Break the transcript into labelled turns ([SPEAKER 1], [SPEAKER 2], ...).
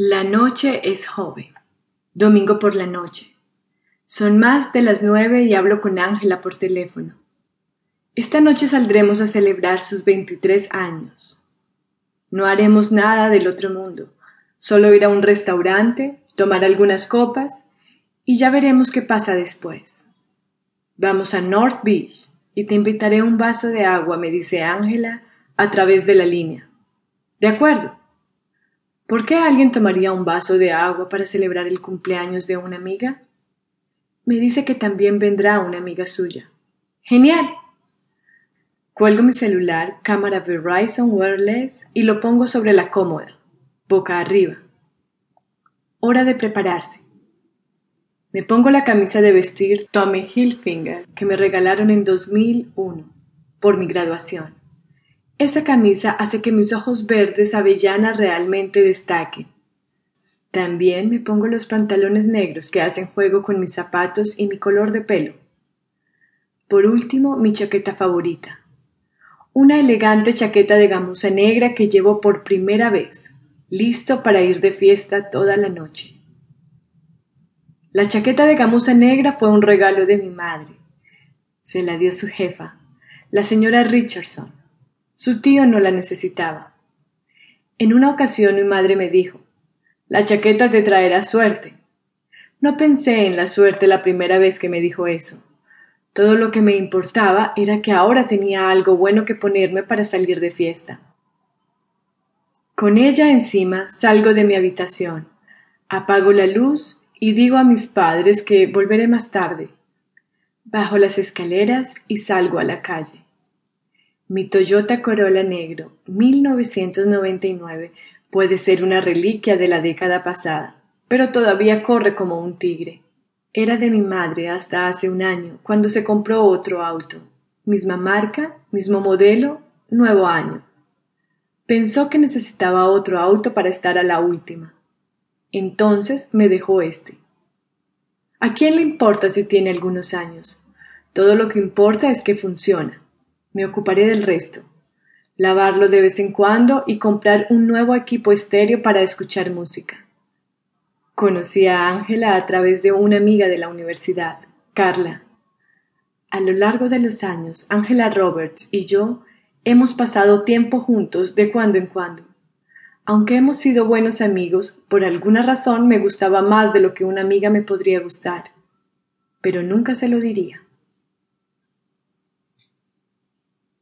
[SPEAKER 1] La noche es joven. Domingo por la noche. Son más de las nueve y hablo con Ángela por teléfono. Esta noche saldremos a celebrar sus veintitrés años. No haremos nada del otro mundo, solo ir a un restaurante, tomar algunas copas y ya veremos qué pasa después. Vamos a North Beach y te invitaré un vaso de agua, me dice Ángela a través de la línea. De acuerdo. ¿Por qué alguien tomaría un vaso de agua para celebrar el cumpleaños de una amiga? Me dice que también vendrá una amiga suya. ¡Genial! Cuelgo mi celular, cámara Verizon Wireless y lo pongo sobre la cómoda, boca arriba. Hora de prepararse. Me pongo la camisa de vestir Tommy Hilfiger que me regalaron en 2001 por mi graduación. Esa camisa hace que mis ojos verdes avellana realmente destaquen. También me pongo los pantalones negros que hacen juego con mis zapatos y mi color de pelo. Por último, mi chaqueta favorita. Una elegante chaqueta de gamuza negra que llevo por primera vez, listo para ir de fiesta toda la noche. La chaqueta de gamuza negra fue un regalo de mi madre. Se la dio su jefa, la señora Richardson. Su tío no la necesitaba. En una ocasión mi madre me dijo, la chaqueta te traerá suerte. No pensé en la suerte la primera vez que me dijo eso. Todo lo que me importaba era que ahora tenía algo bueno que ponerme para salir de fiesta. Con ella encima salgo de mi habitación, apago la luz y digo a mis padres que volveré más tarde. Bajo las escaleras y salgo a la calle. Mi Toyota Corolla negro 1999 puede ser una reliquia de la década pasada, pero todavía corre como un tigre. Era de mi madre hasta hace un año, cuando se compró otro auto. Misma marca, mismo modelo, nuevo año. Pensó que necesitaba otro auto para estar a la última. Entonces me dejó este. ¿A quién le importa si tiene algunos años? Todo lo que importa es que funciona. Me ocuparé del resto. Lavarlo de vez en cuando y comprar un nuevo equipo estéreo para escuchar música. Conocí a Ángela a través de una amiga de la universidad, Carla. A lo largo de los años, Ángela Roberts y yo hemos pasado tiempo juntos de cuando en cuando. Aunque hemos sido buenos amigos, por alguna razón me gustaba más de lo que una amiga me podría gustar. Pero nunca se lo diría.